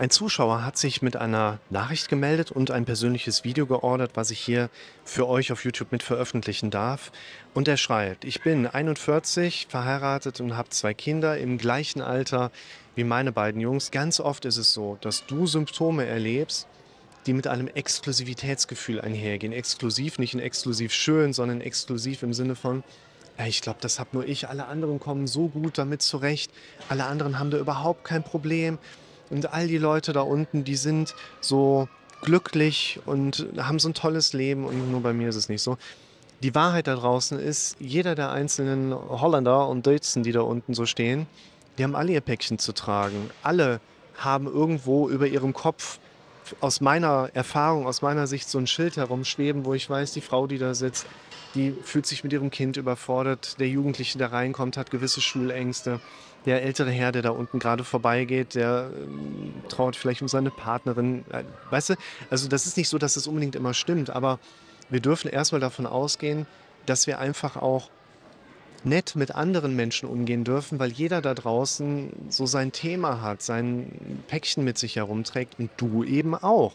Ein Zuschauer hat sich mit einer Nachricht gemeldet und ein persönliches Video geordert, was ich hier für euch auf YouTube mit veröffentlichen darf. Und er schreibt, ich bin 41, verheiratet und habe zwei Kinder im gleichen Alter wie meine beiden Jungs. Ganz oft ist es so, dass du Symptome erlebst, die mit einem Exklusivitätsgefühl einhergehen. Exklusiv, nicht in exklusiv schön, sondern exklusiv im Sinne von, ich glaube, das habe nur ich, alle anderen kommen so gut damit zurecht, alle anderen haben da überhaupt kein Problem. Und all die Leute da unten, die sind so glücklich und haben so ein tolles Leben und nur bei mir ist es nicht so. Die Wahrheit da draußen ist, jeder der einzelnen Holländer und Deutschen, die da unten so stehen, die haben alle ihr Päckchen zu tragen. Alle haben irgendwo über ihrem Kopf aus meiner Erfahrung, aus meiner Sicht so ein Schild herumschweben, wo ich weiß, die Frau, die da sitzt, die fühlt sich mit ihrem Kind überfordert. Der Jugendliche, der reinkommt, hat gewisse Schulängste der ältere Herr, der da unten gerade vorbeigeht, der äh, trauert vielleicht um seine Partnerin. Äh, weißt du, also das ist nicht so, dass es unbedingt immer stimmt, aber wir dürfen erstmal davon ausgehen, dass wir einfach auch nett mit anderen Menschen umgehen dürfen, weil jeder da draußen so sein Thema hat, sein Päckchen mit sich herumträgt und du eben auch.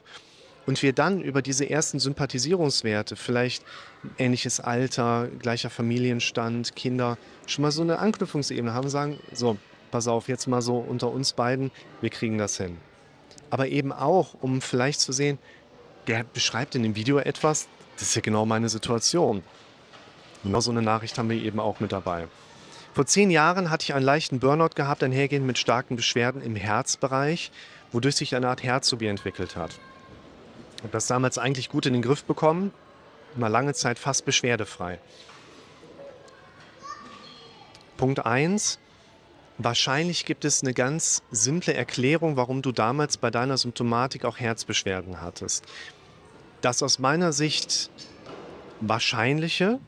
Und wir dann über diese ersten Sympathisierungswerte, vielleicht ähnliches Alter, gleicher Familienstand, Kinder, schon mal so eine Anknüpfungsebene haben, sagen, so, pass auf, jetzt mal so unter uns beiden, wir kriegen das hin. Aber eben auch, um vielleicht zu sehen, der beschreibt in dem Video etwas, das ist ja genau meine Situation. Genau so eine Nachricht haben wir eben auch mit dabei. Vor zehn Jahren hatte ich einen leichten Burnout gehabt, einhergehend mit starken Beschwerden im Herzbereich, wodurch sich eine Art Herzsobi entwickelt hat. Ich habe das damals eigentlich gut in den Griff bekommen, mal lange Zeit fast beschwerdefrei. Punkt 1. Wahrscheinlich gibt es eine ganz simple Erklärung, warum du damals bei deiner Symptomatik auch Herzbeschwerden hattest. Das aus meiner Sicht Wahrscheinliche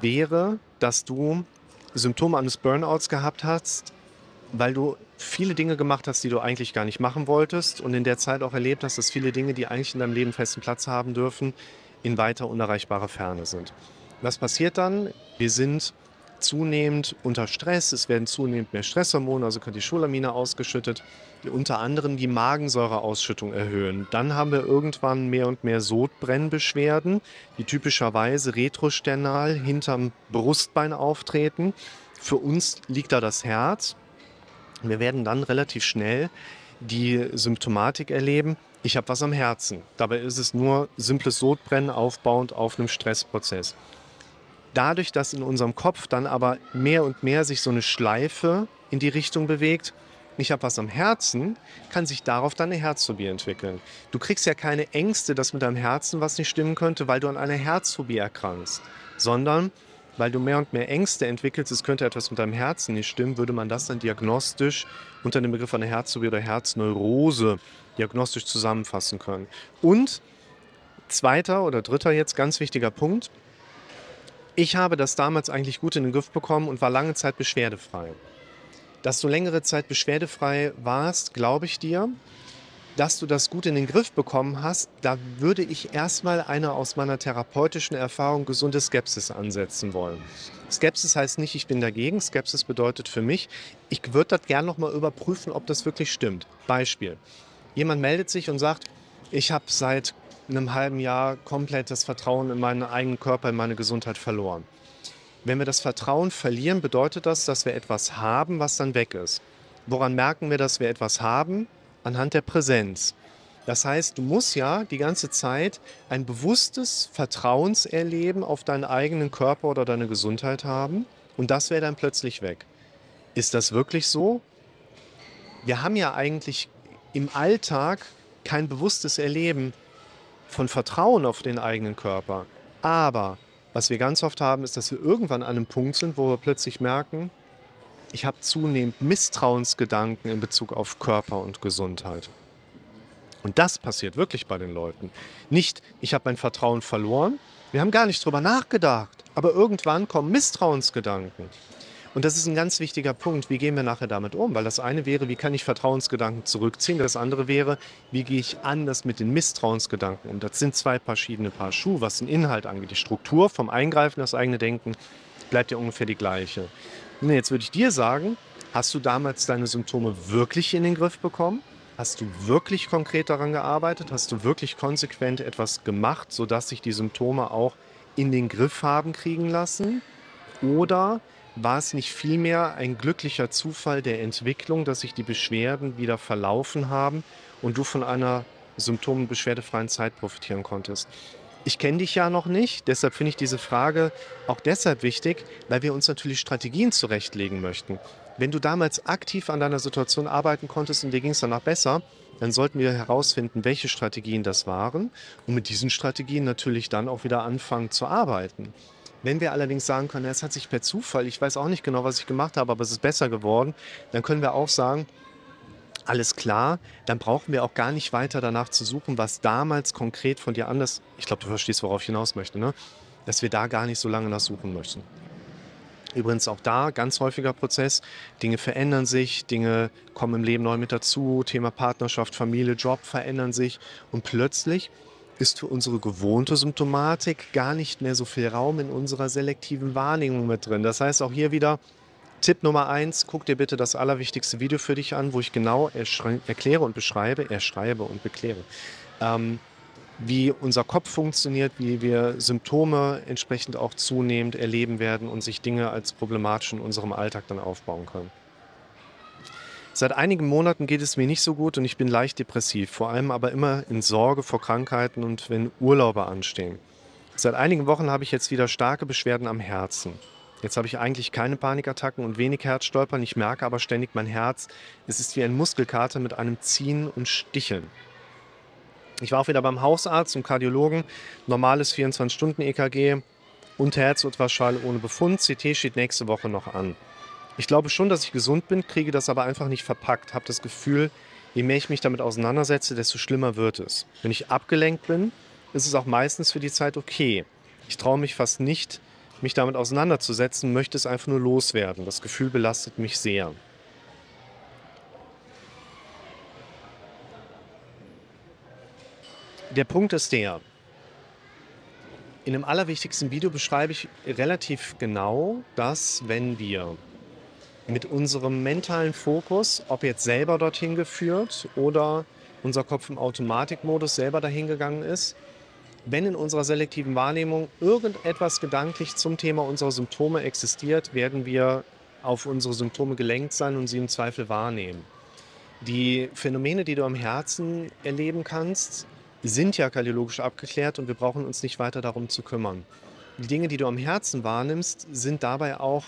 wäre, dass du Symptome eines Burnouts gehabt hast, weil du viele Dinge gemacht hast, die du eigentlich gar nicht machen wolltest und in der Zeit auch erlebt hast, dass viele Dinge, die eigentlich in deinem Leben festen Platz haben dürfen, in weiter unerreichbarer Ferne sind. Was passiert dann? Wir sind zunehmend unter Stress, es werden zunehmend mehr Stresshormone, also Katecholamine ausgeschüttet, die unter anderem die Magensäureausschüttung erhöhen. Dann haben wir irgendwann mehr und mehr Sodbrennbeschwerden, die typischerweise retrosternal hinterm Brustbein auftreten. Für uns liegt da das Herz, wir werden dann relativ schnell die Symptomatik erleben, ich habe was am Herzen. Dabei ist es nur simples Sodbrennen aufbauend auf einem Stressprozess. Dadurch, dass in unserem Kopf dann aber mehr und mehr sich so eine Schleife in die Richtung bewegt, ich habe was am Herzen, kann sich darauf dann eine Herzphobie entwickeln. Du kriegst ja keine Ängste, dass mit deinem Herzen was nicht stimmen könnte, weil du an einer Herzphobie erkrankst, sondern weil du mehr und mehr Ängste entwickelst, es könnte etwas mit deinem Herzen nicht stimmen, würde man das dann diagnostisch unter dem Begriff einer Herzphobie oder Herzneurose diagnostisch zusammenfassen können. Und zweiter oder dritter jetzt ganz wichtiger Punkt. Ich habe das damals eigentlich gut in den Griff bekommen und war lange Zeit beschwerdefrei. Dass du längere Zeit beschwerdefrei warst, glaube ich dir dass du das gut in den Griff bekommen hast, da würde ich erstmal eine aus meiner therapeutischen Erfahrung gesunde Skepsis ansetzen wollen. Skepsis heißt nicht, ich bin dagegen. Skepsis bedeutet für mich, ich würde das gerne nochmal überprüfen, ob das wirklich stimmt. Beispiel. Jemand meldet sich und sagt, ich habe seit einem halben Jahr komplett das Vertrauen in meinen eigenen Körper, in meine Gesundheit verloren. Wenn wir das Vertrauen verlieren, bedeutet das, dass wir etwas haben, was dann weg ist. Woran merken wir, dass wir etwas haben? anhand der Präsenz. Das heißt, du musst ja die ganze Zeit ein bewusstes Vertrauenserleben auf deinen eigenen Körper oder deine Gesundheit haben und das wäre dann plötzlich weg. Ist das wirklich so? Wir haben ja eigentlich im Alltag kein bewusstes Erleben von Vertrauen auf den eigenen Körper. Aber was wir ganz oft haben, ist, dass wir irgendwann an einem Punkt sind, wo wir plötzlich merken, ich habe zunehmend Misstrauensgedanken in Bezug auf Körper und Gesundheit. Und das passiert wirklich bei den Leuten. Nicht, ich habe mein Vertrauen verloren. Wir haben gar nicht drüber nachgedacht. Aber irgendwann kommen Misstrauensgedanken. Und das ist ein ganz wichtiger Punkt. Wie gehen wir nachher damit um? Weil das eine wäre, wie kann ich Vertrauensgedanken zurückziehen? Das andere wäre, wie gehe ich anders mit den Misstrauensgedanken um? Das sind zwei verschiedene Paar Schuhe, was den Inhalt angeht. Die Struktur vom Eingreifen, das eigene Denken bleibt ja ungefähr die gleiche. Nee, jetzt würde ich dir sagen, hast du damals deine Symptome wirklich in den Griff bekommen? Hast du wirklich konkret daran gearbeitet? Hast du wirklich konsequent etwas gemacht, sodass sich die Symptome auch in den Griff haben kriegen lassen? Oder war es nicht vielmehr ein glücklicher Zufall der Entwicklung, dass sich die Beschwerden wieder verlaufen haben und du von einer symptom- und beschwerdefreien Zeit profitieren konntest? Ich kenne dich ja noch nicht, deshalb finde ich diese Frage auch deshalb wichtig, weil wir uns natürlich Strategien zurechtlegen möchten. Wenn du damals aktiv an deiner Situation arbeiten konntest und dir ging es danach besser, dann sollten wir herausfinden, welche Strategien das waren und mit diesen Strategien natürlich dann auch wieder anfangen zu arbeiten. Wenn wir allerdings sagen können, es hat sich per Zufall, ich weiß auch nicht genau, was ich gemacht habe, aber es ist besser geworden, dann können wir auch sagen, alles klar, dann brauchen wir auch gar nicht weiter danach zu suchen, was damals konkret von dir anders, ich glaube, du verstehst, worauf ich hinaus möchte, ne? dass wir da gar nicht so lange nach suchen möchten. Übrigens auch da ganz häufiger Prozess. Dinge verändern sich, Dinge kommen im Leben neu mit dazu. Thema Partnerschaft, Familie, Job verändern sich und plötzlich ist für unsere gewohnte Symptomatik gar nicht mehr so viel Raum in unserer selektiven Wahrnehmung mit drin. Das heißt auch hier wieder Tipp Nummer eins, guck dir bitte das allerwichtigste Video für dich an, wo ich genau erkläre und beschreibe, erschreibe und bekläre, ähm, wie unser Kopf funktioniert, wie wir Symptome entsprechend auch zunehmend erleben werden und sich Dinge als problematisch in unserem Alltag dann aufbauen können. Seit einigen Monaten geht es mir nicht so gut und ich bin leicht depressiv, vor allem aber immer in Sorge vor Krankheiten und wenn Urlaube anstehen. Seit einigen Wochen habe ich jetzt wieder starke Beschwerden am Herzen. Jetzt habe ich eigentlich keine Panikattacken und wenig Herzstolpern. Ich merke aber ständig mein Herz. Es ist wie ein Muskelkater mit einem Ziehen und Sticheln. Ich war auch wieder beim Hausarzt und Kardiologen. Normales 24-Stunden-EKG und Herzultraschall ohne Befund. CT steht nächste Woche noch an. Ich glaube schon, dass ich gesund bin, kriege das aber einfach nicht verpackt. Habe das Gefühl, je mehr ich mich damit auseinandersetze, desto schlimmer wird es. Wenn ich abgelenkt bin, ist es auch meistens für die Zeit okay. Ich traue mich fast nicht, mich damit auseinanderzusetzen, möchte es einfach nur loswerden. Das Gefühl belastet mich sehr. Der Punkt ist der, in dem allerwichtigsten Video beschreibe ich relativ genau, dass wenn wir mit unserem mentalen Fokus, ob jetzt selber dorthin geführt oder unser Kopf im Automatikmodus selber dahin gegangen ist, wenn in unserer selektiven Wahrnehmung irgendetwas gedanklich zum Thema unserer Symptome existiert, werden wir auf unsere Symptome gelenkt sein und sie im Zweifel wahrnehmen. Die Phänomene, die du am Herzen erleben kannst, sind ja kardiologisch abgeklärt und wir brauchen uns nicht weiter darum zu kümmern. Die Dinge, die du am Herzen wahrnimmst, sind dabei auch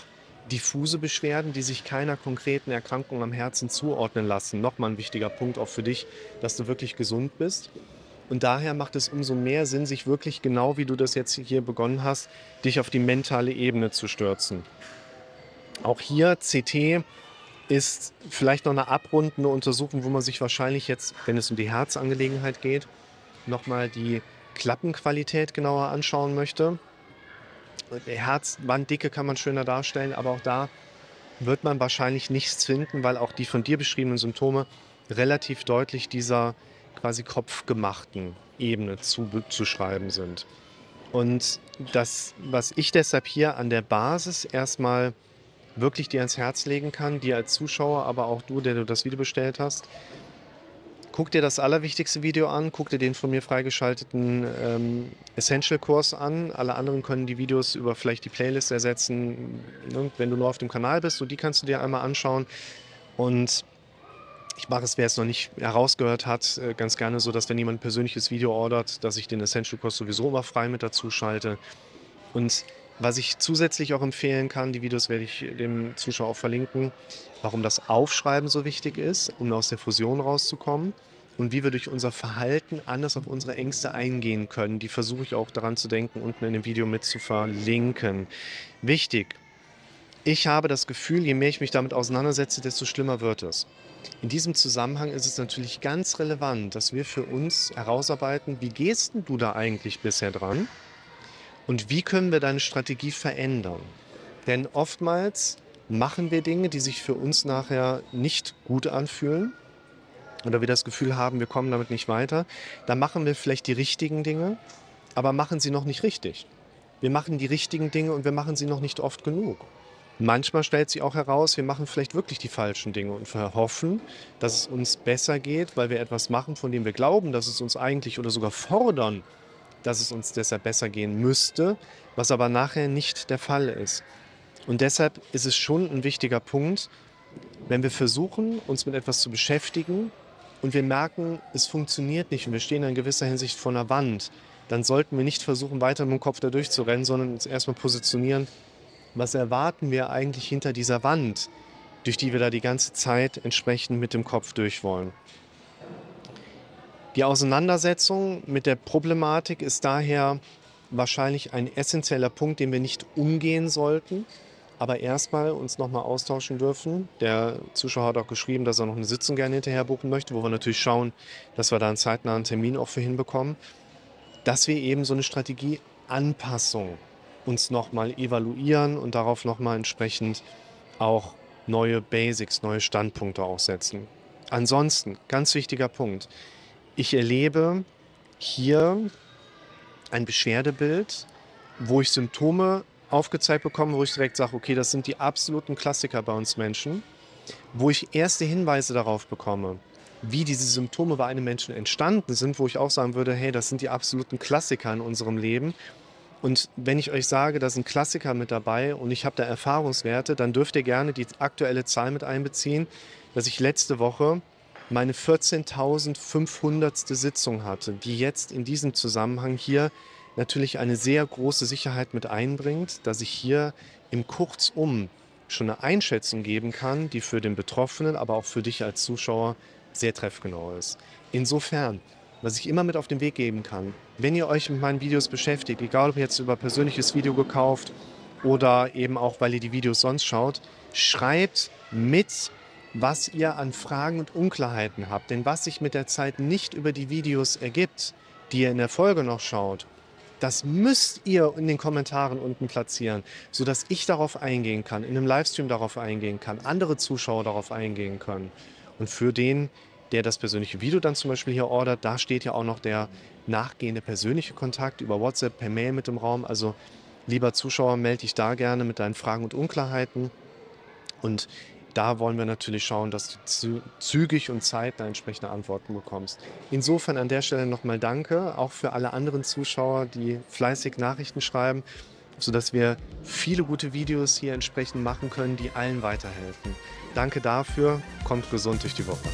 diffuse Beschwerden, die sich keiner konkreten Erkrankung am Herzen zuordnen lassen. Nochmal ein wichtiger Punkt auch für dich, dass du wirklich gesund bist. Und daher macht es umso mehr Sinn, sich wirklich genau wie du das jetzt hier begonnen hast, dich auf die mentale Ebene zu stürzen. Auch hier CT ist vielleicht noch eine abrundende Untersuchung, wo man sich wahrscheinlich jetzt, wenn es um die Herzangelegenheit geht, nochmal die Klappenqualität genauer anschauen möchte. Herzwanddicke kann man schöner darstellen, aber auch da wird man wahrscheinlich nichts finden, weil auch die von dir beschriebenen Symptome relativ deutlich dieser quasi kopfgemachten Ebene zuzuschreiben sind. Und das, was ich deshalb hier an der Basis erstmal wirklich dir ans Herz legen kann, dir als Zuschauer, aber auch du, der du das Video bestellt hast, Guck dir das allerwichtigste Video an, guck dir den von mir freigeschalteten ähm, Essential-Kurs an. Alle anderen können die Videos über vielleicht die Playlist ersetzen, ne, wenn du nur auf dem Kanal bist. Und die kannst du dir einmal anschauen. Und ich mache es, wer es noch nicht herausgehört hat, äh, ganz gerne so, dass wenn jemand ein persönliches Video ordert, dass ich den Essential-Kurs sowieso immer frei mit dazu schalte. Und was ich zusätzlich auch empfehlen kann, die Videos werde ich dem Zuschauer auch verlinken, warum das Aufschreiben so wichtig ist, um aus der Fusion rauszukommen und wie wir durch unser Verhalten anders auf unsere Ängste eingehen können. Die versuche ich auch daran zu denken, unten in dem Video mit zu verlinken. Wichtig, ich habe das Gefühl, je mehr ich mich damit auseinandersetze, desto schlimmer wird es. In diesem Zusammenhang ist es natürlich ganz relevant, dass wir für uns herausarbeiten, wie gehst du da eigentlich bisher dran? Und wie können wir deine Strategie verändern? Denn oftmals machen wir Dinge, die sich für uns nachher nicht gut anfühlen oder wir das Gefühl haben, wir kommen damit nicht weiter. Da machen wir vielleicht die richtigen Dinge, aber machen sie noch nicht richtig. Wir machen die richtigen Dinge und wir machen sie noch nicht oft genug. Manchmal stellt sich auch heraus, wir machen vielleicht wirklich die falschen Dinge und wir hoffen, dass es uns besser geht, weil wir etwas machen, von dem wir glauben, dass es uns eigentlich oder sogar fordern, dass es uns deshalb besser gehen müsste, was aber nachher nicht der Fall ist. Und deshalb ist es schon ein wichtiger Punkt, wenn wir versuchen, uns mit etwas zu beschäftigen und wir merken, es funktioniert nicht und wir stehen in gewisser Hinsicht vor einer Wand, dann sollten wir nicht versuchen, weiter mit dem Kopf da durchzurennen, sondern uns erstmal positionieren, was erwarten wir eigentlich hinter dieser Wand, durch die wir da die ganze Zeit entsprechend mit dem Kopf durch wollen. Die Auseinandersetzung mit der Problematik ist daher wahrscheinlich ein essentieller Punkt, den wir nicht umgehen sollten, aber erstmal uns nochmal austauschen dürfen. Der Zuschauer hat auch geschrieben, dass er noch eine Sitzung gerne hinterher buchen möchte, wo wir natürlich schauen, dass wir da einen zeitnahen Termin auch für hinbekommen, dass wir eben so eine Strategieanpassung uns nochmal evaluieren und darauf nochmal entsprechend auch neue Basics, neue Standpunkte auch setzen. Ansonsten, ganz wichtiger Punkt, ich erlebe hier ein Beschwerdebild, wo ich Symptome aufgezeigt bekomme, wo ich direkt sage, okay, das sind die absoluten Klassiker bei uns Menschen, wo ich erste Hinweise darauf bekomme, wie diese Symptome bei einem Menschen entstanden sind, wo ich auch sagen würde, hey, das sind die absoluten Klassiker in unserem Leben. Und wenn ich euch sage, da sind Klassiker mit dabei und ich habe da Erfahrungswerte, dann dürft ihr gerne die aktuelle Zahl mit einbeziehen, dass ich letzte Woche meine 14.500. Sitzung hatte, die jetzt in diesem Zusammenhang hier natürlich eine sehr große Sicherheit mit einbringt, dass ich hier im Kurzum schon eine Einschätzung geben kann, die für den Betroffenen, aber auch für dich als Zuschauer sehr treffgenau ist. Insofern was ich immer mit auf den Weg geben kann. Wenn ihr euch mit meinen Videos beschäftigt, egal ob jetzt über persönliches Video gekauft oder eben auch, weil ihr die Videos sonst schaut, schreibt mit, was ihr an Fragen und Unklarheiten habt. Denn was sich mit der Zeit nicht über die Videos ergibt, die ihr in der Folge noch schaut, das müsst ihr in den Kommentaren unten platzieren, sodass ich darauf eingehen kann, in einem Livestream darauf eingehen kann, andere Zuschauer darauf eingehen können. Und für den der das persönliche Video dann zum Beispiel hier ordert. Da steht ja auch noch der nachgehende persönliche Kontakt über WhatsApp, per Mail mit dem Raum. Also lieber Zuschauer, melde dich da gerne mit deinen Fragen und Unklarheiten. Und da wollen wir natürlich schauen, dass du zügig und zeitnah entsprechende Antworten bekommst. Insofern an der Stelle nochmal Danke, auch für alle anderen Zuschauer, die fleißig Nachrichten schreiben, sodass wir viele gute Videos hier entsprechend machen können, die allen weiterhelfen. Danke dafür, kommt gesund durch die Woche.